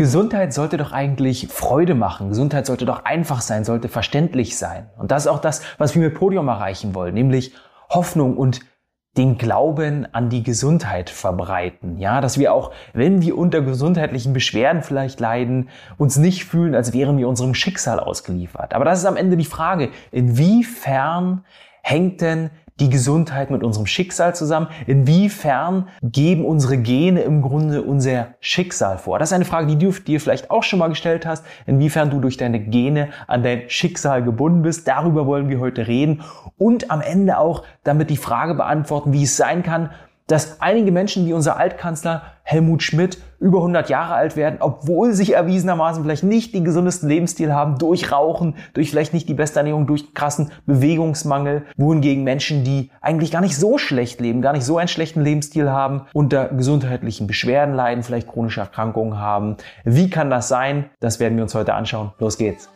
Gesundheit sollte doch eigentlich Freude machen. Gesundheit sollte doch einfach sein, sollte verständlich sein. Und das ist auch das, was wir mit Podium erreichen wollen, nämlich Hoffnung und den Glauben an die Gesundheit verbreiten. Ja, dass wir auch, wenn wir unter gesundheitlichen Beschwerden vielleicht leiden, uns nicht fühlen, als wären wir unserem Schicksal ausgeliefert. Aber das ist am Ende die Frage, inwiefern hängt denn die Gesundheit mit unserem Schicksal zusammen? Inwiefern geben unsere Gene im Grunde unser Schicksal vor? Das ist eine Frage, die du dir vielleicht auch schon mal gestellt hast. Inwiefern du durch deine Gene an dein Schicksal gebunden bist. Darüber wollen wir heute reden. Und am Ende auch damit die Frage beantworten, wie es sein kann, dass einige Menschen wie unser Altkanzler Helmut Schmidt über 100 Jahre alt werden, obwohl sie erwiesenermaßen vielleicht nicht den gesundesten Lebensstil haben, durch Rauchen, durch vielleicht nicht die beste Ernährung, durch krassen Bewegungsmangel, wohingegen Menschen, die eigentlich gar nicht so schlecht leben, gar nicht so einen schlechten Lebensstil haben, unter gesundheitlichen Beschwerden leiden, vielleicht chronische Erkrankungen haben. Wie kann das sein? Das werden wir uns heute anschauen. Los geht's.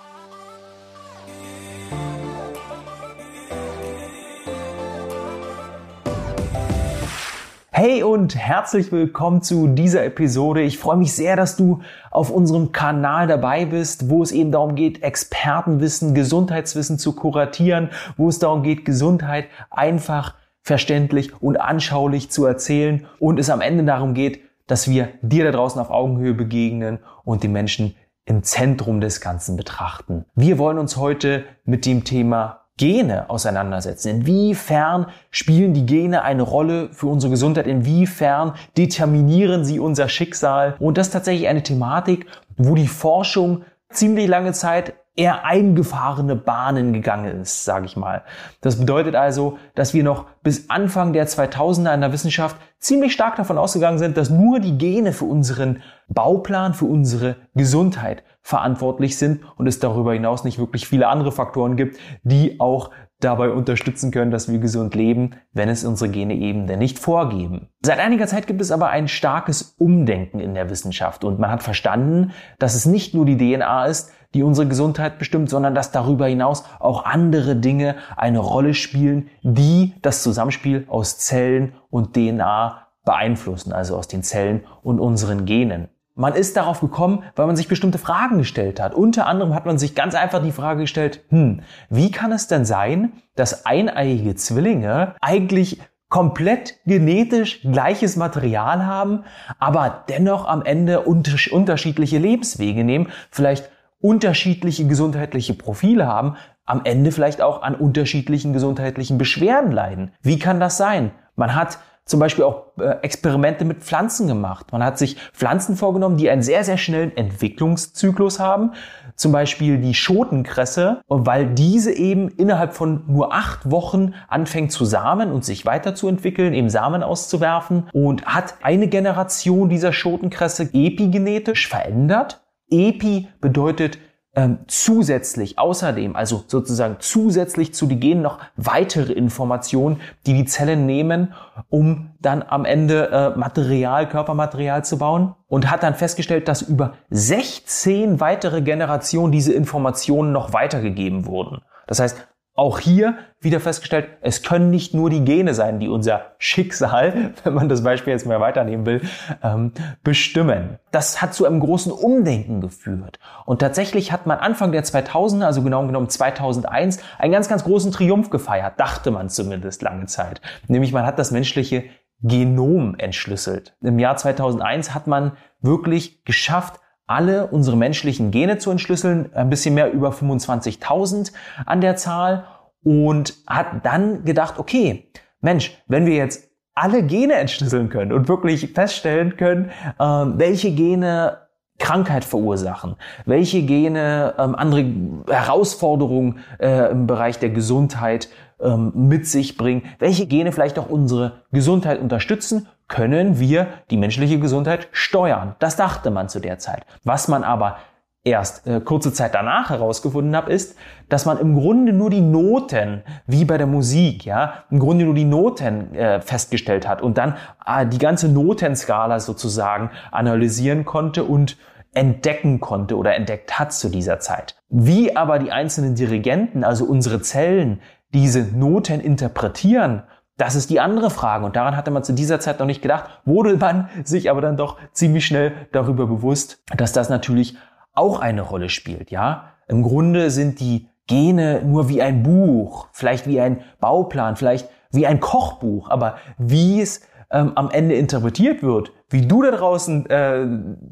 Hey und herzlich willkommen zu dieser Episode. Ich freue mich sehr, dass du auf unserem Kanal dabei bist, wo es eben darum geht, Expertenwissen, Gesundheitswissen zu kuratieren, wo es darum geht, Gesundheit einfach verständlich und anschaulich zu erzählen und es am Ende darum geht, dass wir dir da draußen auf Augenhöhe begegnen und die Menschen im Zentrum des Ganzen betrachten. Wir wollen uns heute mit dem Thema Gene auseinandersetzen. Inwiefern spielen die Gene eine Rolle für unsere Gesundheit? Inwiefern determinieren sie unser Schicksal? Und das ist tatsächlich eine Thematik, wo die Forschung ziemlich lange Zeit eher eingefahrene Bahnen gegangen ist, sage ich mal. Das bedeutet also, dass wir noch bis Anfang der 2000er in der Wissenschaft ziemlich stark davon ausgegangen sind, dass nur die Gene für unseren Bauplan, für unsere Gesundheit verantwortlich sind und es darüber hinaus nicht wirklich viele andere Faktoren gibt, die auch dabei unterstützen können, dass wir gesund leben, wenn es unsere Gene eben denn nicht vorgeben. Seit einiger Zeit gibt es aber ein starkes Umdenken in der Wissenschaft und man hat verstanden, dass es nicht nur die DNA ist, die unsere Gesundheit bestimmt, sondern dass darüber hinaus auch andere Dinge eine Rolle spielen, die das Zusammenspiel aus Zellen und DNA beeinflussen, also aus den Zellen und unseren Genen. Man ist darauf gekommen, weil man sich bestimmte Fragen gestellt hat. Unter anderem hat man sich ganz einfach die Frage gestellt, hm, wie kann es denn sein, dass eineiige Zwillinge eigentlich komplett genetisch gleiches Material haben, aber dennoch am Ende unterschiedliche Lebenswege nehmen, vielleicht unterschiedliche gesundheitliche Profile haben, am Ende vielleicht auch an unterschiedlichen gesundheitlichen Beschwerden leiden. Wie kann das sein? Man hat zum Beispiel auch äh, Experimente mit Pflanzen gemacht. Man hat sich Pflanzen vorgenommen, die einen sehr, sehr schnellen Entwicklungszyklus haben. Zum Beispiel die Schotenkresse, weil diese eben innerhalb von nur acht Wochen anfängt zu samen und sich weiterzuentwickeln, eben Samen auszuwerfen und hat eine Generation dieser Schotenkresse epigenetisch verändert. Epi bedeutet ähm, zusätzlich, außerdem, also sozusagen zusätzlich zu die Genen noch weitere Informationen, die die Zellen nehmen, um dann am Ende äh, Material, Körpermaterial zu bauen und hat dann festgestellt, dass über 16 weitere Generationen diese Informationen noch weitergegeben wurden. Das heißt, auch hier wieder festgestellt, es können nicht nur die Gene sein, die unser Schicksal, wenn man das Beispiel jetzt mal weiternehmen will, ähm, bestimmen. Das hat zu einem großen Umdenken geführt. Und tatsächlich hat man Anfang der 2000er, also genau genommen 2001, einen ganz, ganz großen Triumph gefeiert, dachte man zumindest lange Zeit. Nämlich man hat das menschliche Genom entschlüsselt. Im Jahr 2001 hat man wirklich geschafft, alle unsere menschlichen Gene zu entschlüsseln, ein bisschen mehr über 25.000 an der Zahl und hat dann gedacht, okay, Mensch, wenn wir jetzt alle Gene entschlüsseln können und wirklich feststellen können, äh, welche Gene Krankheit verursachen, welche Gene ähm, andere Herausforderungen äh, im Bereich der Gesundheit ähm, mit sich bringen, welche Gene vielleicht auch unsere Gesundheit unterstützen können wir die menschliche Gesundheit steuern. Das dachte man zu der Zeit. Was man aber erst äh, kurze Zeit danach herausgefunden hat, ist, dass man im Grunde nur die Noten, wie bei der Musik, ja, im Grunde nur die Noten äh, festgestellt hat und dann äh, die ganze Notenskala sozusagen analysieren konnte und entdecken konnte oder entdeckt hat zu dieser Zeit. Wie aber die einzelnen Dirigenten, also unsere Zellen, diese Noten interpretieren, Das ist die andere Frage. Und daran hatte man zu dieser Zeit noch nicht gedacht, wurde man sich aber dann doch ziemlich schnell darüber bewusst, dass das natürlich auch eine Rolle spielt, ja. Im Grunde sind die Gene nur wie ein Buch, vielleicht wie ein Bauplan, vielleicht wie ein Kochbuch, aber wie es ähm, am Ende interpretiert wird, wie du da draußen äh,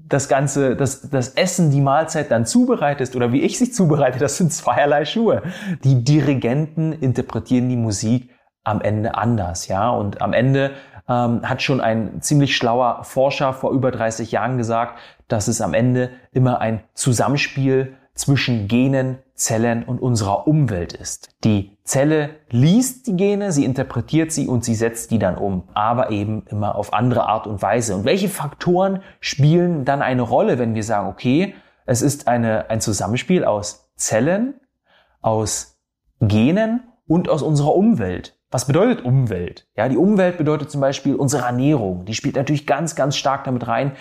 das Ganze, das, das Essen, die Mahlzeit dann zubereitest oder wie ich sie zubereite, das sind zweierlei Schuhe. Die Dirigenten interpretieren die Musik am Ende anders, ja. Und am Ende ähm, hat schon ein ziemlich schlauer Forscher vor über 30 Jahren gesagt, dass es am Ende immer ein Zusammenspiel zwischen Genen, Zellen und unserer Umwelt ist. Die Zelle liest die Gene, sie interpretiert sie und sie setzt die dann um, aber eben immer auf andere Art und Weise. Und welche Faktoren spielen dann eine Rolle, wenn wir sagen, okay, es ist eine, ein Zusammenspiel aus Zellen, aus Genen und aus unserer Umwelt. Was bedeutet Umwelt? Ja, die Umwelt bedeutet zum Beispiel unsere Ernährung. Die spielt natürlich ganz, ganz stark damit rein,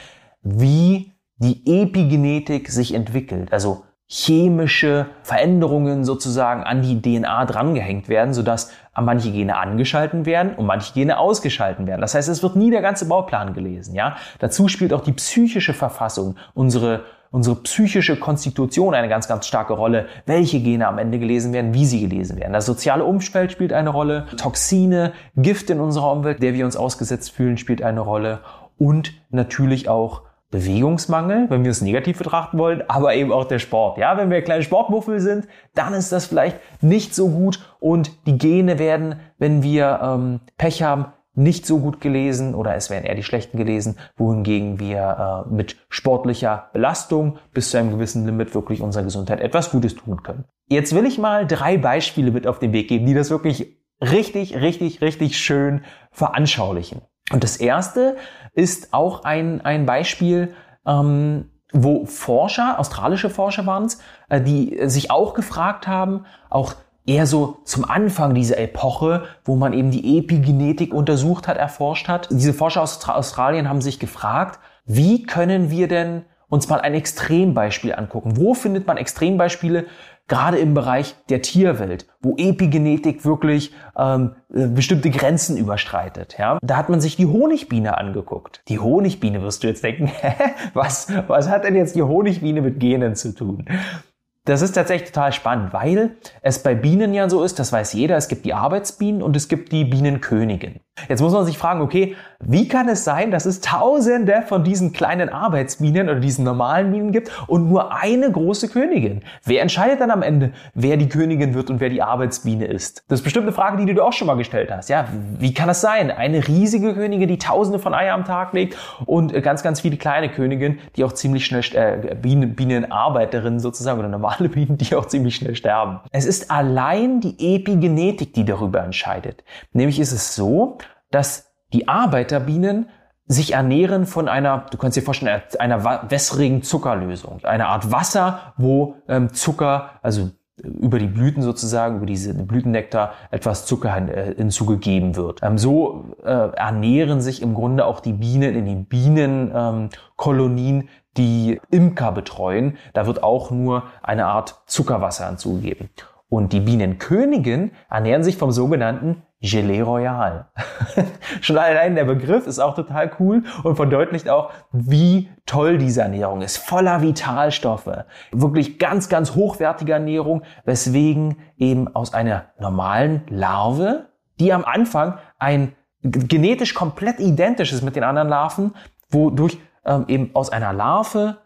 wie die Epigenetik sich entwickelt. Also chemische Veränderungen sozusagen an die DNA drangehängt werden, sodass manche Gene angeschalten werden und manche Gene ausgeschalten werden. Das heißt, es wird nie der ganze Bauplan gelesen. Ja? Dazu spielt auch die psychische Verfassung, unsere, unsere psychische Konstitution eine ganz, ganz starke Rolle, welche Gene am Ende gelesen werden, wie sie gelesen werden. Das soziale Umfeld spielt eine Rolle, Toxine, Gift in unserer Umwelt, der wir uns ausgesetzt fühlen, spielt eine Rolle und natürlich auch Bewegungsmangel, wenn wir es negativ betrachten wollen, aber eben auch der Sport. Ja, wenn wir kleine Sportmuffel sind, dann ist das vielleicht nicht so gut und die Gene werden, wenn wir ähm, Pech haben, nicht so gut gelesen oder es werden eher die schlechten gelesen, wohingegen wir äh, mit sportlicher Belastung bis zu einem gewissen Limit wirklich unserer Gesundheit etwas Gutes tun können. Jetzt will ich mal drei Beispiele mit auf den Weg geben, die das wirklich richtig, richtig, richtig schön veranschaulichen. Und das erste ist auch ein, ein Beispiel, ähm, wo Forscher, australische Forscher waren es, äh, die sich auch gefragt haben, auch eher so zum Anfang dieser Epoche, wo man eben die Epigenetik untersucht hat, erforscht hat. Diese Forscher aus Australien haben sich gefragt, wie können wir denn uns mal ein Extrembeispiel angucken? Wo findet man Extrembeispiele gerade im Bereich der Tierwelt, wo Epigenetik wirklich ähm, äh, bestimmte Grenzen überstreitet. Ja? Da hat man sich die Honigbiene angeguckt. Die Honigbiene wirst du jetzt denken, was, was hat denn jetzt die Honigbiene mit Genen zu tun? Das ist tatsächlich total spannend, weil es bei Bienen ja so ist, das weiß jeder, es gibt die Arbeitsbienen und es gibt die Bienenkönigin. Jetzt muss man sich fragen, okay, wie kann es sein, dass es tausende von diesen kleinen Arbeitsbienen oder diesen normalen Bienen gibt und nur eine große Königin? Wer entscheidet dann am Ende, wer die Königin wird und wer die Arbeitsbiene ist? Das ist bestimmt eine Frage, die du dir auch schon mal gestellt hast. Ja, wie kann das sein? Eine riesige Königin, die tausende von Eier am Tag legt und ganz, ganz viele kleine Königinnen, die auch ziemlich schnell, äh, Bienen, Bienenarbeiterinnen sozusagen oder normale Bienen, die auch ziemlich schnell sterben. Es ist allein die Epigenetik, die darüber entscheidet. Nämlich ist es so, dass die Arbeiterbienen sich ernähren von einer, du kannst dir vorstellen, einer wässrigen Zuckerlösung. Eine Art Wasser, wo ähm, Zucker, also über die Blüten sozusagen, über diese Blütennektar etwas Zucker äh, hinzugegeben wird. Ähm, so äh, ernähren sich im Grunde auch die Bienen in den Bienenkolonien, ähm, die Imker betreuen. Da wird auch nur eine Art Zuckerwasser hinzugegeben. Und die Bienenkönigin ernähren sich vom sogenannten Gelee Royal. Schon allein der Begriff ist auch total cool und verdeutlicht auch, wie toll diese Ernährung ist. Voller Vitalstoffe. Wirklich ganz, ganz hochwertige Ernährung, weswegen eben aus einer normalen Larve, die am Anfang ein genetisch komplett identisch ist mit den anderen Larven, wodurch ähm, eben aus einer Larve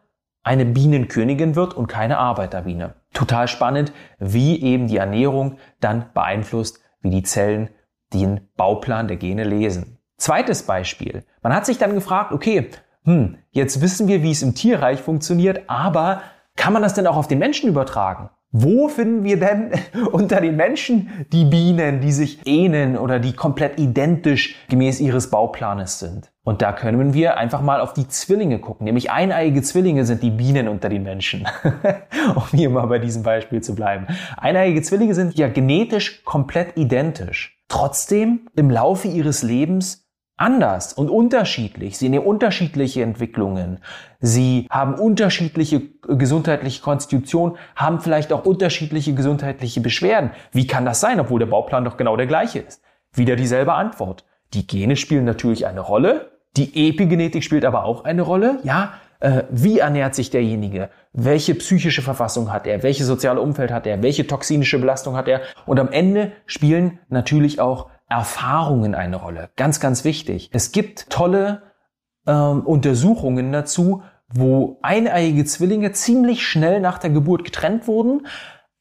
eine Bienenkönigin wird und keine Arbeiterbiene. Total spannend, wie eben die Ernährung dann beeinflusst, wie die Zellen den Bauplan der Gene lesen. Zweites Beispiel. Man hat sich dann gefragt, okay, hm, jetzt wissen wir, wie es im Tierreich funktioniert, aber kann man das denn auch auf den Menschen übertragen? Wo finden wir denn unter den Menschen die Bienen, die sich ähneln oder die komplett identisch gemäß ihres Bauplanes sind? Und da können wir einfach mal auf die Zwillinge gucken. Nämlich eineiige Zwillinge sind die Bienen unter den Menschen. um hier mal bei diesem Beispiel zu bleiben. Eineiige Zwillinge sind ja genetisch komplett identisch. Trotzdem im Laufe ihres Lebens anders und unterschiedlich. Sie nehmen unterschiedliche Entwicklungen. Sie haben unterschiedliche gesundheitliche Konstitution, haben vielleicht auch unterschiedliche gesundheitliche Beschwerden. Wie kann das sein, obwohl der Bauplan doch genau der gleiche ist? Wieder dieselbe Antwort. Die Gene spielen natürlich eine Rolle, die Epigenetik spielt aber auch eine Rolle. Ja, äh, wie ernährt sich derjenige? Welche psychische Verfassung hat er? Welches soziale Umfeld hat er? Welche toxinische Belastung hat er? Und am Ende spielen natürlich auch Erfahrungen eine Rolle. Ganz, ganz wichtig. Es gibt tolle ähm, Untersuchungen dazu, wo eineiige Zwillinge ziemlich schnell nach der Geburt getrennt wurden,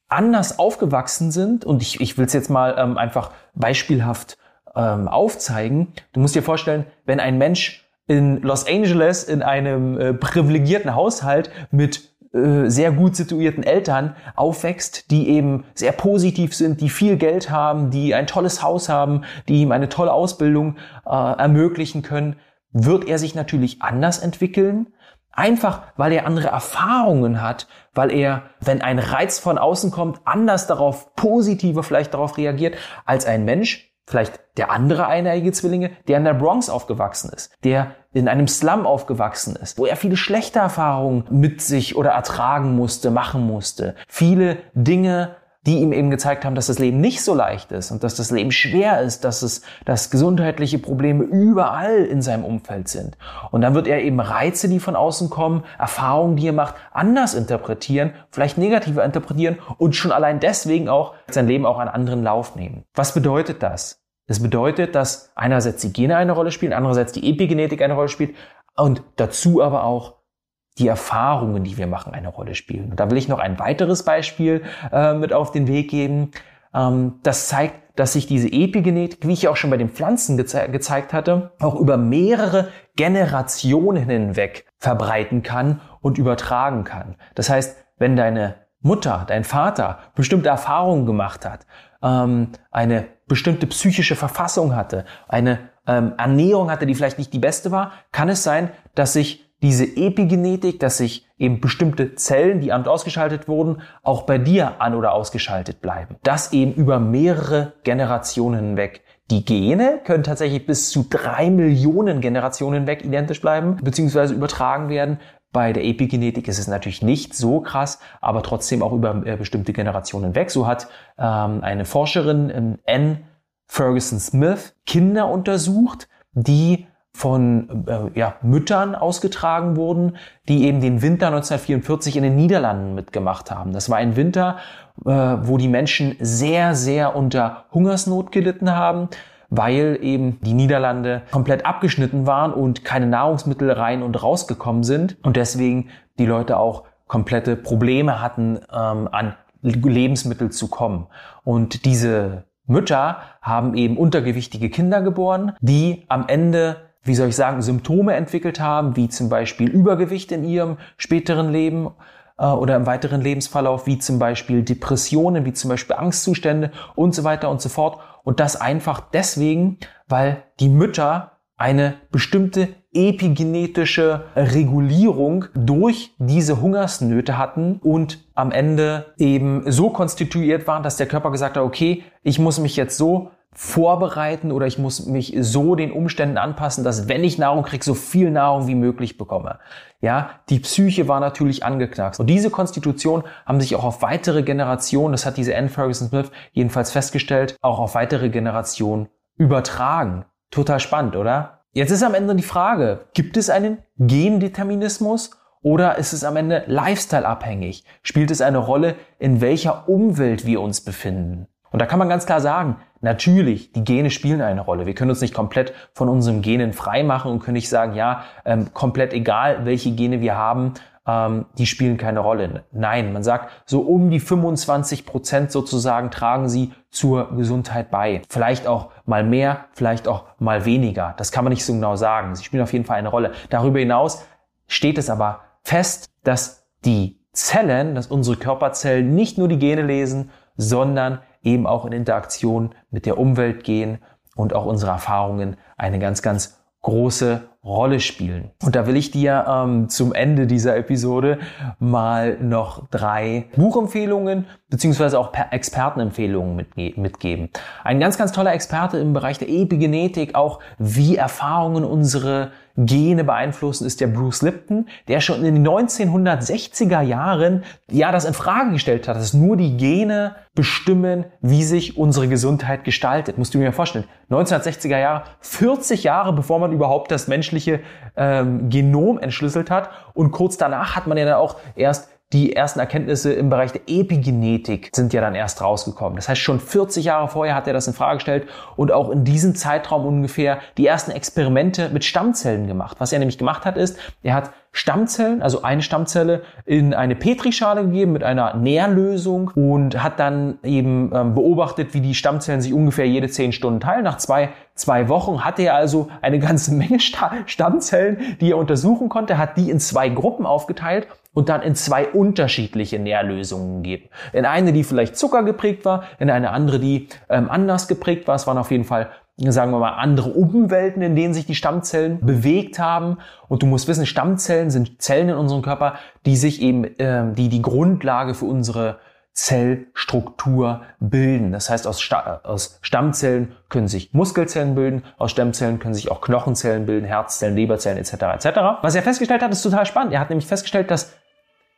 anders aufgewachsen sind. Und ich, ich will es jetzt mal ähm, einfach beispielhaft ähm, aufzeigen. Du musst dir vorstellen, wenn ein Mensch in Los Angeles in einem äh, privilegierten Haushalt mit äh, sehr gut situierten Eltern aufwächst, die eben sehr positiv sind, die viel Geld haben, die ein tolles Haus haben, die ihm eine tolle Ausbildung äh, ermöglichen können, wird er sich natürlich anders entwickeln. Einfach, weil er andere Erfahrungen hat, weil er, wenn ein Reiz von außen kommt, anders darauf, positiver vielleicht darauf reagiert, als ein Mensch, vielleicht der andere eineige Zwillinge, der in der Bronx aufgewachsen ist, der in einem Slum aufgewachsen ist, wo er viele schlechte Erfahrungen mit sich oder ertragen musste, machen musste. Viele Dinge, die ihm eben gezeigt haben, dass das Leben nicht so leicht ist und dass das Leben schwer ist, dass es, dass gesundheitliche Probleme überall in seinem Umfeld sind. Und dann wird er eben Reize, die von außen kommen, Erfahrungen, die er macht, anders interpretieren, vielleicht negativer interpretieren und schon allein deswegen auch sein Leben auch einen anderen Lauf nehmen. Was bedeutet das? Es bedeutet, dass einerseits die Gene eine Rolle spielen, andererseits die Epigenetik eine Rolle spielt und dazu aber auch die Erfahrungen, die wir machen, eine Rolle spielen. Und da will ich noch ein weiteres Beispiel äh, mit auf den Weg geben. Ähm, das zeigt, dass sich diese Epigenetik, wie ich auch schon bei den Pflanzen geze gezeigt hatte, auch über mehrere Generationen hinweg verbreiten kann und übertragen kann. Das heißt, wenn deine Mutter, dein Vater bestimmte Erfahrungen gemacht hat, ähm, eine bestimmte psychische Verfassung hatte, eine ähm, Ernährung hatte, die vielleicht nicht die beste war, kann es sein, dass sich diese Epigenetik, dass sich eben bestimmte Zellen, die an- und ausgeschaltet wurden, auch bei dir an- oder ausgeschaltet bleiben. Das eben über mehrere Generationen hinweg. Die Gene können tatsächlich bis zu drei Millionen Generationen hinweg identisch bleiben, beziehungsweise übertragen werden. Bei der Epigenetik ist es natürlich nicht so krass, aber trotzdem auch über äh, bestimmte Generationen hinweg. So hat ähm, eine Forscherin ähm, N. Ferguson Smith Kinder untersucht, die von äh, ja, Müttern ausgetragen wurden, die eben den Winter 1944 in den Niederlanden mitgemacht haben. Das war ein Winter, äh, wo die Menschen sehr, sehr unter Hungersnot gelitten haben, weil eben die Niederlande komplett abgeschnitten waren und keine Nahrungsmittel rein und rausgekommen sind und deswegen die Leute auch komplette Probleme hatten, ähm, an Lebensmittel zu kommen. Und diese Mütter haben eben untergewichtige Kinder geboren, die am Ende wie soll ich sagen, Symptome entwickelt haben, wie zum Beispiel Übergewicht in ihrem späteren Leben äh, oder im weiteren Lebensverlauf, wie zum Beispiel Depressionen, wie zum Beispiel Angstzustände und so weiter und so fort. Und das einfach deswegen, weil die Mütter eine bestimmte epigenetische Regulierung durch diese Hungersnöte hatten und am Ende eben so konstituiert waren, dass der Körper gesagt hat, okay, ich muss mich jetzt so vorbereiten oder ich muss mich so den Umständen anpassen, dass wenn ich Nahrung kriege, so viel Nahrung wie möglich bekomme. Ja, die Psyche war natürlich angeknackst. Und diese Konstitution haben sich auch auf weitere Generationen, das hat diese Anne Ferguson Smith jedenfalls festgestellt, auch auf weitere Generationen übertragen. Total spannend, oder? Jetzt ist am Ende die Frage, gibt es einen Gendeterminismus oder ist es am Ende lifestyle abhängig? Spielt es eine Rolle, in welcher Umwelt wir uns befinden? Und da kann man ganz klar sagen, natürlich, die Gene spielen eine Rolle. Wir können uns nicht komplett von unseren Genen frei machen und können nicht sagen, ja, ähm, komplett egal, welche Gene wir haben, ähm, die spielen keine Rolle. Nein, man sagt, so um die 25 Prozent sozusagen tragen sie zur Gesundheit bei. Vielleicht auch mal mehr, vielleicht auch mal weniger. Das kann man nicht so genau sagen. Sie spielen auf jeden Fall eine Rolle. Darüber hinaus steht es aber fest, dass die Zellen, dass unsere Körperzellen nicht nur die Gene lesen, sondern eben auch in Interaktion mit der Umwelt gehen und auch unsere Erfahrungen eine ganz, ganz große Rolle spielen. Und da will ich dir ähm, zum Ende dieser Episode mal noch drei Buchempfehlungen beziehungsweise auch per Expertenempfehlungen mitgeben. Ein ganz, ganz toller Experte im Bereich der Epigenetik, auch wie Erfahrungen unsere Gene beeinflussen, ist der Bruce Lipton, der schon in den 1960er Jahren ja das in Frage gestellt hat, dass nur die Gene bestimmen, wie sich unsere Gesundheit gestaltet. Musst du mir vorstellen, 1960er Jahre, 40 Jahre bevor man überhaupt das menschliche ähm, Genom entschlüsselt hat und kurz danach hat man ja dann auch erst die ersten Erkenntnisse im Bereich der Epigenetik sind ja dann erst rausgekommen. Das heißt, schon 40 Jahre vorher hat er das in Frage gestellt und auch in diesem Zeitraum ungefähr die ersten Experimente mit Stammzellen gemacht. Was er nämlich gemacht hat, ist, er hat Stammzellen, also eine Stammzelle, in eine Petrischale gegeben mit einer Nährlösung und hat dann eben ähm, beobachtet, wie die Stammzellen sich ungefähr jede zehn Stunden teilen. Nach zwei, zwei Wochen hatte er also eine ganze Menge Stammzellen, die er untersuchen konnte, hat die in zwei Gruppen aufgeteilt und dann in zwei unterschiedliche Nährlösungen gegeben. In eine, die vielleicht Zucker geprägt war, in eine andere, die ähm, anders geprägt war. Es waren auf jeden Fall sagen wir mal, andere Umwelten, in denen sich die Stammzellen bewegt haben. Und du musst wissen, Stammzellen sind Zellen in unserem Körper, die sich eben, äh, die die Grundlage für unsere Zellstruktur bilden. Das heißt, aus, Sta aus Stammzellen können sich Muskelzellen bilden, aus Stammzellen können sich auch Knochenzellen bilden, Herzzellen, Leberzellen etc. etc. Was er festgestellt hat, ist total spannend. Er hat nämlich festgestellt, dass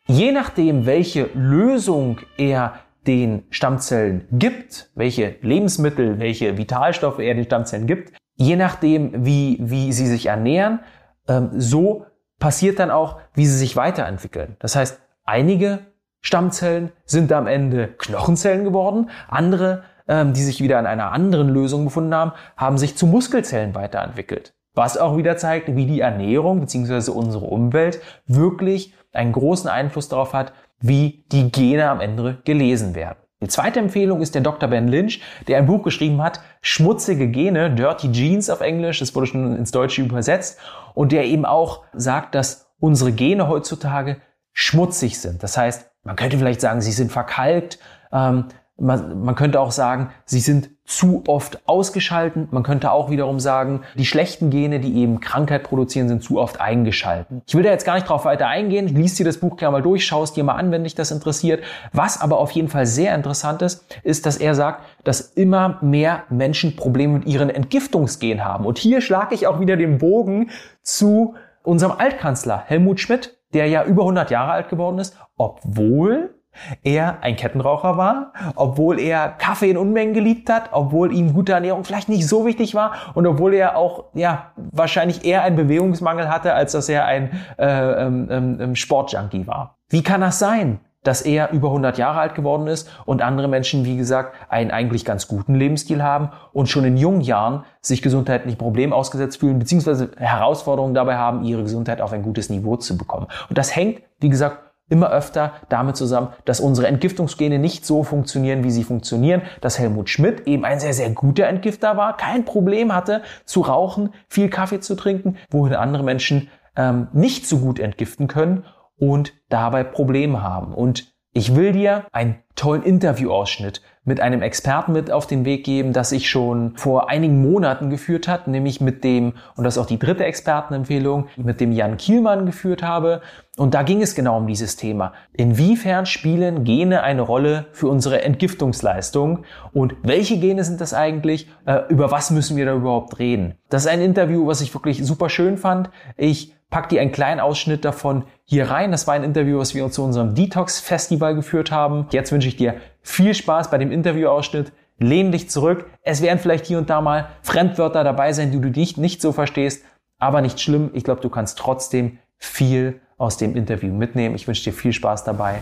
je nachdem, welche Lösung er den Stammzellen gibt, welche Lebensmittel, welche Vitalstoffe er den Stammzellen gibt, je nachdem, wie, wie sie sich ernähren, ähm, so passiert dann auch, wie sie sich weiterentwickeln. Das heißt, einige Stammzellen sind am Ende Knochenzellen geworden, andere, ähm, die sich wieder in einer anderen Lösung befunden haben, haben sich zu Muskelzellen weiterentwickelt. Was auch wieder zeigt, wie die Ernährung bzw. unsere Umwelt wirklich einen großen Einfluss darauf hat, wie die Gene am Ende gelesen werden. Die zweite Empfehlung ist der Dr. Ben Lynch, der ein Buch geschrieben hat, Schmutzige Gene, Dirty Genes auf Englisch, das wurde schon ins Deutsche übersetzt, und der eben auch sagt, dass unsere Gene heutzutage schmutzig sind. Das heißt, man könnte vielleicht sagen, sie sind verkalkt, ähm, man, man könnte auch sagen, sie sind zu oft ausgeschalten. Man könnte auch wiederum sagen, die schlechten Gene, die eben Krankheit produzieren, sind zu oft eingeschalten. Ich will da jetzt gar nicht drauf weiter eingehen. Lies dir das Buch gerne mal durch, schau es dir mal an, wenn dich das interessiert. Was aber auf jeden Fall sehr interessant ist, ist, dass er sagt, dass immer mehr Menschen Probleme mit ihren Entgiftungsgenen haben. Und hier schlage ich auch wieder den Bogen zu unserem Altkanzler Helmut Schmidt, der ja über 100 Jahre alt geworden ist, obwohl er ein Kettenraucher war, obwohl er Kaffee in Unmengen geliebt hat, obwohl ihm gute Ernährung vielleicht nicht so wichtig war und obwohl er auch ja wahrscheinlich eher einen Bewegungsmangel hatte, als dass er ein äh, ähm, ähm, Sportjunkie war. Wie kann das sein? dass er über 100 Jahre alt geworden ist und andere Menschen, wie gesagt, einen eigentlich ganz guten Lebensstil haben und schon in jungen Jahren sich gesundheitlich Problemen ausgesetzt fühlen, beziehungsweise Herausforderungen dabei haben, ihre Gesundheit auf ein gutes Niveau zu bekommen. Und das hängt, wie gesagt, immer öfter damit zusammen, dass unsere Entgiftungsgene nicht so funktionieren, wie sie funktionieren, dass Helmut Schmidt eben ein sehr, sehr guter Entgifter war, kein Problem hatte zu rauchen, viel Kaffee zu trinken, wohin andere Menschen ähm, nicht so gut entgiften können und dabei Probleme haben. Und ich will dir einen tollen Interviewausschnitt mit einem Experten mit auf den Weg geben, das ich schon vor einigen Monaten geführt hat, nämlich mit dem, und das ist auch die dritte Expertenempfehlung, mit dem Jan Kielmann geführt habe. Und da ging es genau um dieses Thema. Inwiefern spielen Gene eine Rolle für unsere Entgiftungsleistung? Und welche Gene sind das eigentlich? Äh, über was müssen wir da überhaupt reden? Das ist ein Interview, was ich wirklich super schön fand. Ich pack dir einen kleinen Ausschnitt davon hier rein. Das war ein Interview, was wir zu unserem Detox-Festival geführt haben. Jetzt wünsche ich dir viel Spaß bei dem Interviewausschnitt. Lehn dich zurück. Es werden vielleicht hier und da mal Fremdwörter dabei sein, die du nicht, nicht so verstehst. Aber nicht schlimm. Ich glaube, du kannst trotzdem viel aus dem Interview mitnehmen. Ich wünsche dir viel Spaß dabei.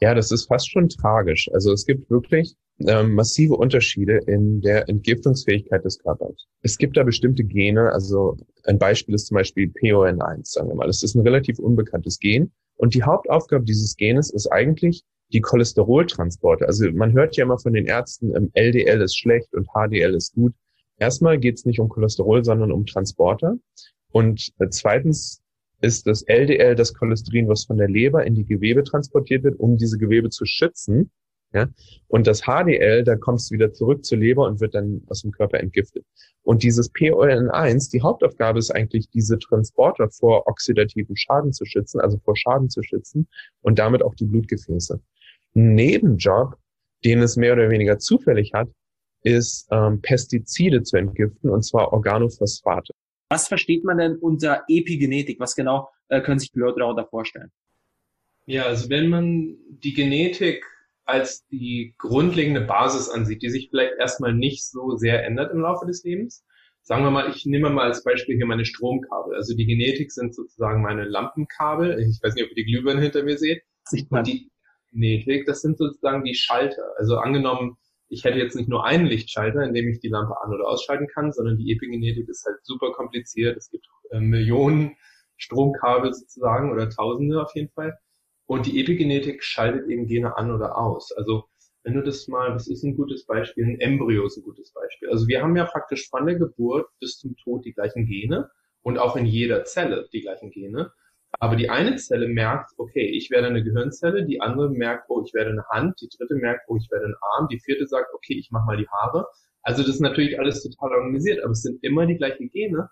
Ja, das ist fast schon tragisch. Also es gibt wirklich ähm, massive Unterschiede in der Entgiftungsfähigkeit des Körpers. Es gibt da bestimmte Gene, also ein Beispiel ist zum Beispiel PON1, sagen wir mal. Das ist ein relativ unbekanntes Gen. Und die Hauptaufgabe dieses Genes ist eigentlich die Cholesteroltransporte. Also man hört ja immer von den Ärzten, LDL ähm, ist schlecht und HDL ist gut. Erstmal geht es nicht um Cholesterol, sondern um Transporter. Und äh, zweitens ist das LDL das Cholesterin, was von der Leber in die Gewebe transportiert wird, um diese Gewebe zu schützen. Ja? Und das HDL, da kommt es wieder zurück zur Leber und wird dann aus dem Körper entgiftet. Und dieses PON1, die Hauptaufgabe ist eigentlich, diese Transporter vor oxidativen Schaden zu schützen, also vor Schaden zu schützen und damit auch die Blutgefäße. Nebenjob den es mehr oder weniger zufällig hat, ist ähm, Pestizide zu entgiften, und zwar Organophosphate. Was versteht man denn unter Epigenetik? Was genau äh, können sich die Leute darunter vorstellen? Ja, also wenn man die Genetik als die grundlegende Basis ansieht, die sich vielleicht erstmal nicht so sehr ändert im Laufe des Lebens. Sagen wir mal, ich nehme mal als Beispiel hier meine Stromkabel. Also die Genetik sind sozusagen meine Lampenkabel. Ich weiß nicht, ob ihr die Glühbirne hinter mir seht. Sieht man. Und die Genetik, das sind sozusagen die Schalter. Also angenommen, ich hätte jetzt nicht nur einen Lichtschalter, in dem ich die Lampe an- oder ausschalten kann, sondern die Epigenetik ist halt super kompliziert. Es gibt äh, Millionen Stromkabel sozusagen oder Tausende auf jeden Fall. Und die Epigenetik schaltet eben Gene an oder aus. Also wenn du das mal, was ist ein gutes Beispiel? Ein Embryo ist ein gutes Beispiel. Also wir haben ja praktisch von der Geburt bis zum Tod die gleichen Gene und auch in jeder Zelle die gleichen Gene. Aber die eine Zelle merkt, okay, ich werde eine Gehirnzelle, die andere merkt, oh, ich werde eine Hand, die dritte merkt, oh, ich werde ein Arm, die vierte sagt, okay, ich mache mal die Haare. Also das ist natürlich alles total organisiert, aber es sind immer die gleichen Gene,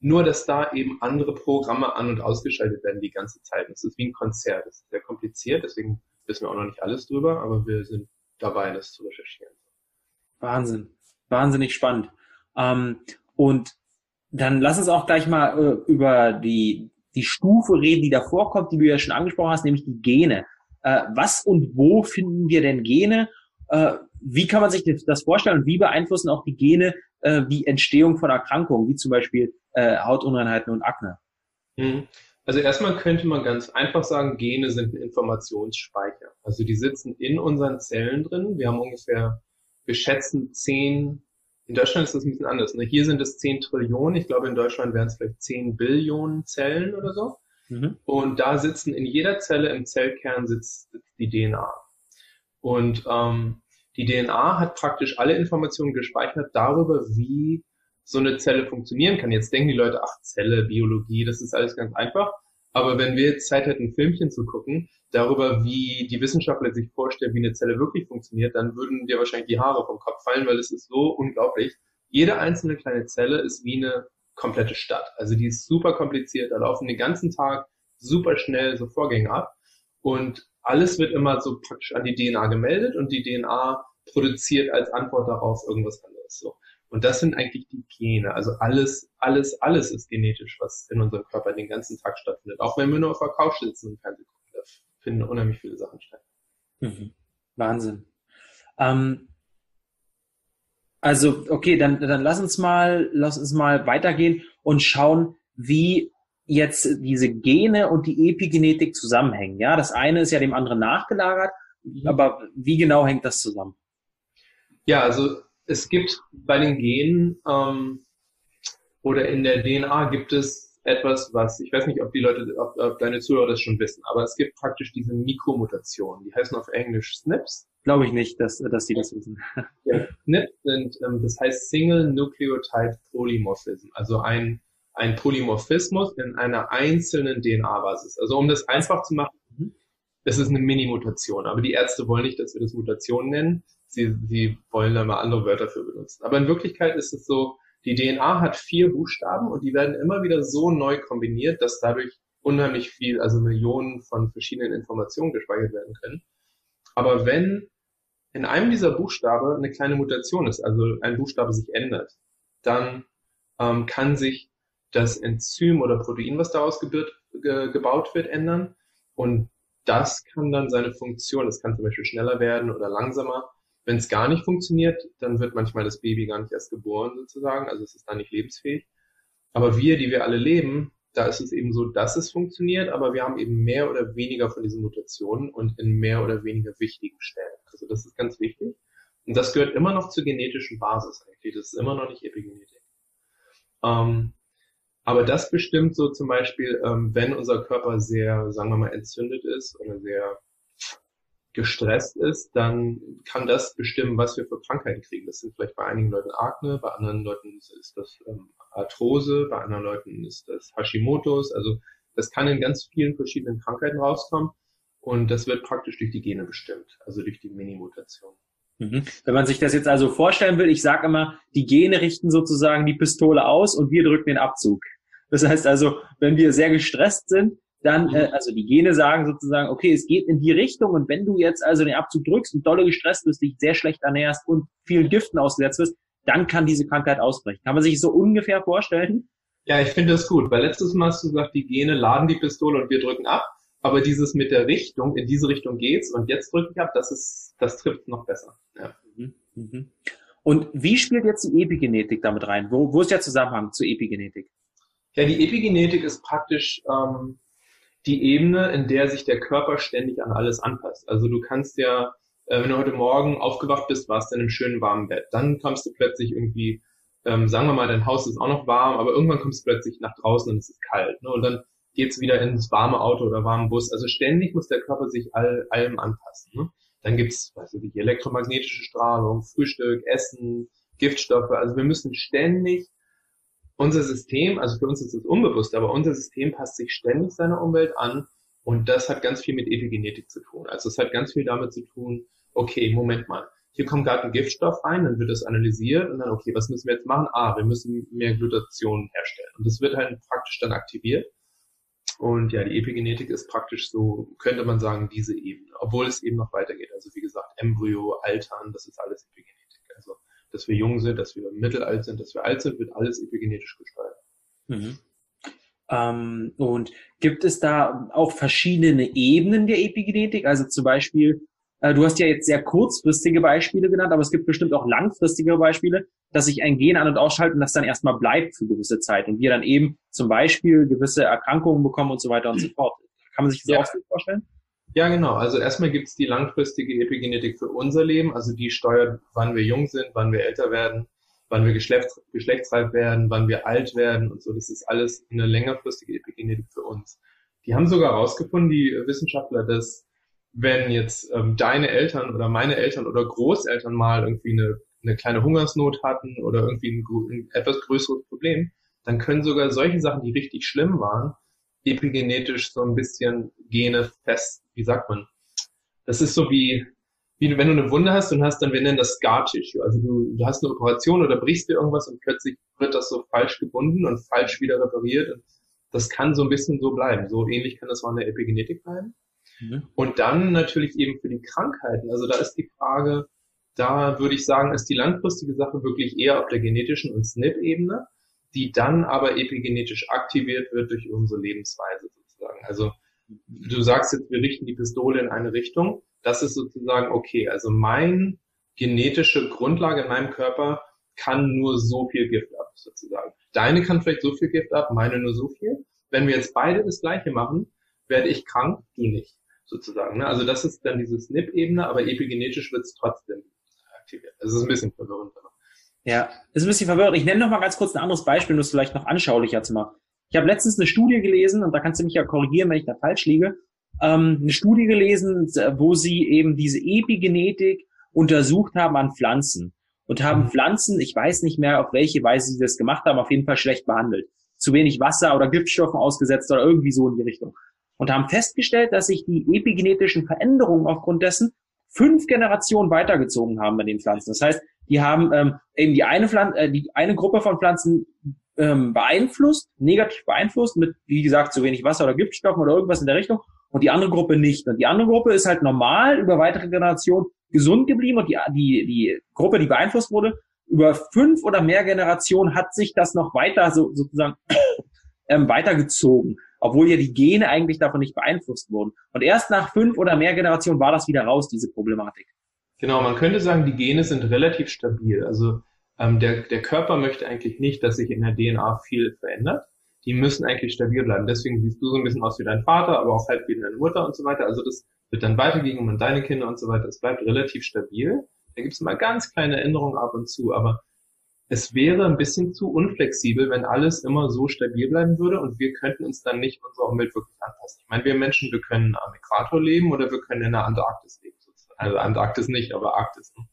nur dass da eben andere Programme an- und ausgeschaltet werden die ganze Zeit. Das ist wie ein Konzert, das ist sehr kompliziert, deswegen wissen wir auch noch nicht alles drüber, aber wir sind dabei, das zu recherchieren. Wahnsinn, wahnsinnig spannend. Ähm, und dann lass uns auch gleich mal äh, über die die Stufe reden, die davor kommt, die du ja schon angesprochen hast, nämlich die Gene. Äh, was und wo finden wir denn Gene? Äh, wie kann man sich das vorstellen und wie beeinflussen auch die Gene äh, die Entstehung von Erkrankungen, wie zum Beispiel äh, Hautunreinheiten und Akne? Mhm. Also erstmal könnte man ganz einfach sagen, Gene sind ein Informationsspeicher. Also die sitzen in unseren Zellen drin. Wir haben ungefähr, wir schätzen zehn in Deutschland ist das ein bisschen anders. Ne? Hier sind es 10 Trillionen. Ich glaube, in Deutschland wären es vielleicht 10 Billionen Zellen oder so. Mhm. Und da sitzen in jeder Zelle im Zellkern sitzt, die DNA. Und ähm, die DNA hat praktisch alle Informationen gespeichert darüber, wie so eine Zelle funktionieren kann. Jetzt denken die Leute, ach, Zelle, Biologie, das ist alles ganz einfach. Aber wenn wir jetzt Zeit hätten, ein Filmchen zu gucken, darüber, wie die Wissenschaftler sich vorstellen, wie eine Zelle wirklich funktioniert, dann würden dir wahrscheinlich die Haare vom Kopf fallen, weil es ist so unglaublich. Jede einzelne kleine Zelle ist wie eine komplette Stadt. Also die ist super kompliziert, da laufen den ganzen Tag super schnell so Vorgänge ab und alles wird immer so praktisch an die DNA gemeldet und die DNA produziert als Antwort darauf irgendwas anderes. So. Und das sind eigentlich die Gene. Also alles, alles, alles ist genetisch, was in unserem Körper den ganzen Tag stattfindet. Auch wenn wir nur auf der Couch sitzen und Fernsehen gucken, da finden unheimlich viele Sachen statt. Mhm. Wahnsinn. Ähm, also, okay, dann, dann lass uns mal, lass uns mal weitergehen und schauen, wie jetzt diese Gene und die Epigenetik zusammenhängen. Ja, das eine ist ja dem anderen nachgelagert, mhm. aber wie genau hängt das zusammen? Ja, also es gibt bei den Genen ähm, oder in der DNA gibt es etwas, was, ich weiß nicht, ob die Leute, ob, ob deine Zuhörer das schon wissen, aber es gibt praktisch diese Mikromutationen, die heißen auf Englisch SNPs. Glaube ich nicht, dass, dass die das wissen. Ja, SNPs sind, ähm, das heißt Single Nucleotide Polymorphism, also ein, ein Polymorphismus in einer einzelnen DNA-Basis. Also um das einfach zu machen. Es ist eine Mini-Mutation, aber die Ärzte wollen nicht, dass wir das Mutation nennen sie, sie wollen da mal andere Wörter für benutzen. Aber in Wirklichkeit ist es so, die DNA hat vier Buchstaben und die werden immer wieder so neu kombiniert, dass dadurch unheimlich viel, also Millionen von verschiedenen Informationen gespeichert werden können. Aber wenn in einem dieser Buchstabe eine kleine Mutation ist, also ein Buchstabe sich ändert, dann ähm, kann sich das Enzym oder Protein, was daraus gebaut wird, ändern. Und das kann dann seine Funktion, das kann zum Beispiel schneller werden oder langsamer. Wenn es gar nicht funktioniert, dann wird manchmal das Baby gar nicht erst geboren sozusagen, also es ist dann nicht lebensfähig. Aber wir, die wir alle leben, da ist es eben so, dass es funktioniert, aber wir haben eben mehr oder weniger von diesen Mutationen und in mehr oder weniger wichtigen Stellen. Also das ist ganz wichtig. Und das gehört immer noch zur genetischen Basis eigentlich. Das ist immer noch nicht Epigenetik. Ähm, aber das bestimmt so zum Beispiel, ähm, wenn unser Körper sehr, sagen wir mal, entzündet ist oder sehr gestresst ist, dann kann das bestimmen, was wir für Krankheiten kriegen. Das sind vielleicht bei einigen Leuten Akne, bei anderen Leuten ist das ähm, Arthrose, bei anderen Leuten ist das Hashimoto's. Also das kann in ganz vielen verschiedenen Krankheiten rauskommen und das wird praktisch durch die Gene bestimmt, also durch die Mini-Mutation. Mhm. Wenn man sich das jetzt also vorstellen will, ich sage immer, die Gene richten sozusagen die Pistole aus und wir drücken den Abzug. Das heißt also, wenn wir sehr gestresst sind, dann, äh, also die Gene sagen sozusagen, okay, es geht in die Richtung und wenn du jetzt also den Abzug drückst und dolle gestresst bist, dich sehr schlecht ernährst und vielen Giften ausgesetzt wirst, dann kann diese Krankheit ausbrechen. Kann man sich so ungefähr vorstellen? Ja, ich finde das gut, weil letztes Mal hast du gesagt, die Gene laden die Pistole und wir drücken ab. Aber dieses mit der Richtung, in diese Richtung geht's und jetzt drücke ich ab, das ist, das trifft noch besser. Ja. Mhm. Mhm. Und wie spielt jetzt die Epigenetik damit rein? Wo, wo ist der Zusammenhang zur Epigenetik? Ja, die Epigenetik ist praktisch ähm, die Ebene, in der sich der Körper ständig an alles anpasst. Also du kannst ja, äh, wenn du heute Morgen aufgewacht bist, warst du in einem schönen warmen Bett. Dann kommst du plötzlich irgendwie, ähm, sagen wir mal, dein Haus ist auch noch warm, aber irgendwann kommst du plötzlich nach draußen und es ist kalt. Ne? Und dann geht's wieder ins warme Auto oder warmen Bus. Also ständig muss der Körper sich all, allem anpassen. Ne? Dann gibt's, weiß ich nicht, elektromagnetische Strahlung, Frühstück, Essen, Giftstoffe. Also wir müssen ständig unser System, also für uns ist es unbewusst, aber unser System passt sich ständig seiner Umwelt an und das hat ganz viel mit Epigenetik zu tun. Also es hat ganz viel damit zu tun, okay, Moment mal, hier kommt gerade ein Giftstoff rein, dann wird das analysiert und dann, okay, was müssen wir jetzt machen? Ah, wir müssen mehr Glutation herstellen. Und das wird halt praktisch dann aktiviert. Und ja, die Epigenetik ist praktisch so, könnte man sagen, diese Ebene, obwohl es eben noch weitergeht. Also wie gesagt, Embryo, Altern, das ist alles dass wir jung sind, dass wir mittelalt sind, dass wir alt sind, wird alles epigenetisch gesteuert. Mhm. Ähm, und gibt es da auch verschiedene Ebenen der Epigenetik? Also zum Beispiel, äh, du hast ja jetzt sehr kurzfristige Beispiele genannt, aber es gibt bestimmt auch langfristige Beispiele, dass sich ein Gen an- und ausschalten, das dann erstmal bleibt für gewisse Zeit und wir dann eben zum Beispiel gewisse Erkrankungen bekommen und so weiter und so fort. Kann man sich das ja. auch so vorstellen? Ja, genau. Also erstmal gibt es die langfristige Epigenetik für unser Leben, also die steuert, wann wir jung sind, wann wir älter werden, wann wir geschlechts geschlechtsreif werden, wann wir alt werden und so. Das ist alles eine längerfristige Epigenetik für uns. Die haben sogar herausgefunden, die Wissenschaftler, dass wenn jetzt ähm, deine Eltern oder meine Eltern oder Großeltern mal irgendwie eine, eine kleine Hungersnot hatten oder irgendwie ein, ein etwas größeres Problem, dann können sogar solche Sachen, die richtig schlimm waren, epigenetisch so ein bisschen Gene fest, wie sagt man? Das ist so wie, wie wenn du eine Wunde hast und hast dann, wir nennen das Scar Tissue. Also du, du hast eine Operation oder brichst dir irgendwas und plötzlich wird das so falsch gebunden und falsch wieder repariert. Und das kann so ein bisschen so bleiben. So ähnlich kann das auch in der Epigenetik bleiben. Mhm. Und dann natürlich eben für die Krankheiten. Also da ist die Frage, da würde ich sagen, ist die langfristige Sache wirklich eher auf der genetischen und SNP-Ebene die dann aber epigenetisch aktiviert wird durch unsere Lebensweise sozusagen. Also du sagst jetzt, wir richten die Pistole in eine Richtung. Das ist sozusagen okay. Also mein genetische Grundlage in meinem Körper kann nur so viel Gift ab, sozusagen. Deine kann vielleicht so viel Gift ab, meine nur so viel. Wenn wir jetzt beide das Gleiche machen, werde ich krank, du nicht, sozusagen. Ne? Also das ist dann diese SNP-Ebene, aber epigenetisch wird es trotzdem aktiviert. Das ist ein bisschen verwirrend. Ja, ist ein bisschen verwirrend. Ich nenne noch mal ganz kurz ein anderes Beispiel, um das vielleicht noch anschaulicher zu machen. Ich habe letztens eine Studie gelesen, und da kannst du mich ja korrigieren, wenn ich da falsch liege, ähm, eine Studie gelesen, wo sie eben diese Epigenetik untersucht haben an Pflanzen und haben mhm. Pflanzen, ich weiß nicht mehr, auf welche Weise sie das gemacht haben, auf jeden Fall schlecht behandelt. Zu wenig Wasser oder Giftstoffen ausgesetzt oder irgendwie so in die Richtung. Und haben festgestellt, dass sich die epigenetischen Veränderungen aufgrund dessen fünf Generationen weitergezogen haben bei den Pflanzen. Das heißt, die haben ähm, eben die eine, Pflanze, äh, die eine Gruppe von Pflanzen ähm, beeinflusst, negativ beeinflusst, mit, wie gesagt, zu wenig Wasser oder Giftstoffen oder irgendwas in der Richtung, und die andere Gruppe nicht. Und die andere Gruppe ist halt normal über weitere Generationen gesund geblieben und die, die, die Gruppe, die beeinflusst wurde, über fünf oder mehr Generationen hat sich das noch weiter so, sozusagen ähm, weitergezogen, obwohl ja die Gene eigentlich davon nicht beeinflusst wurden. Und erst nach fünf oder mehr Generationen war das wieder raus, diese Problematik. Genau, man könnte sagen, die Gene sind relativ stabil. Also ähm, der, der Körper möchte eigentlich nicht, dass sich in der DNA viel verändert. Die müssen eigentlich stabil bleiben. Deswegen siehst du so ein bisschen aus wie dein Vater, aber auch halt wie deine Mutter und so weiter. Also das wird dann weitergegeben an deine Kinder und so weiter. Es bleibt relativ stabil. Da gibt es mal ganz kleine Änderungen ab und zu, aber es wäre ein bisschen zu unflexibel, wenn alles immer so stabil bleiben würde und wir könnten uns dann nicht unserer Umwelt wirklich anpassen. Ich meine, wir Menschen, wir können am Äquator leben oder wir können in der Antarktis leben. Also Antarktis nicht, aber Arktis. Ne?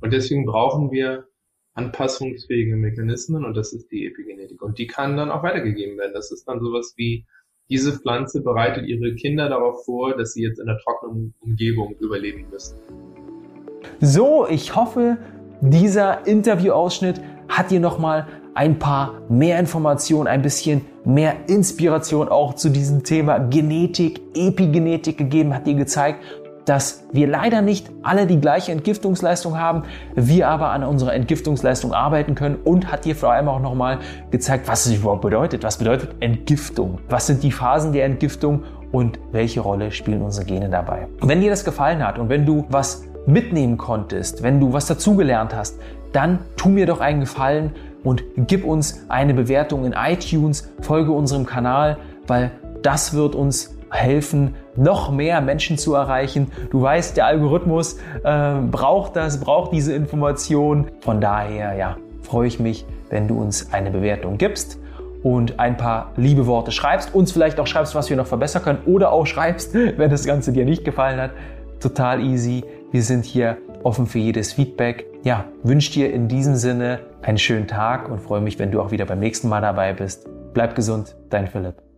Und deswegen brauchen wir anpassungsfähige Mechanismen und das ist die Epigenetik. Und die kann dann auch weitergegeben werden. Das ist dann sowas wie, diese Pflanze bereitet ihre Kinder darauf vor, dass sie jetzt in der trockenen Umgebung überleben müssen. So, ich hoffe, dieser Interviewausschnitt hat dir nochmal ein paar mehr Informationen, ein bisschen mehr Inspiration auch zu diesem Thema Genetik, Epigenetik gegeben, hat dir gezeigt, dass wir leider nicht alle die gleiche Entgiftungsleistung haben, wir aber an unserer Entgiftungsleistung arbeiten können und hat dir vor allem auch nochmal gezeigt, was es überhaupt bedeutet. Was bedeutet Entgiftung? Was sind die Phasen der Entgiftung und welche Rolle spielen unsere Gene dabei? Wenn dir das gefallen hat und wenn du was mitnehmen konntest, wenn du was dazugelernt hast, dann tu mir doch einen Gefallen und gib uns eine Bewertung in iTunes, folge unserem Kanal, weil das wird uns helfen, noch mehr Menschen zu erreichen. Du weißt, der Algorithmus äh, braucht das, braucht diese Information. Von daher, ja, freue ich mich, wenn du uns eine Bewertung gibst und ein paar liebe Worte schreibst, uns vielleicht auch schreibst, was wir noch verbessern können oder auch schreibst, wenn das Ganze dir nicht gefallen hat. Total easy. Wir sind hier offen für jedes Feedback. Ja, wünsche dir in diesem Sinne einen schönen Tag und freue mich, wenn du auch wieder beim nächsten Mal dabei bist. Bleib gesund, dein Philipp.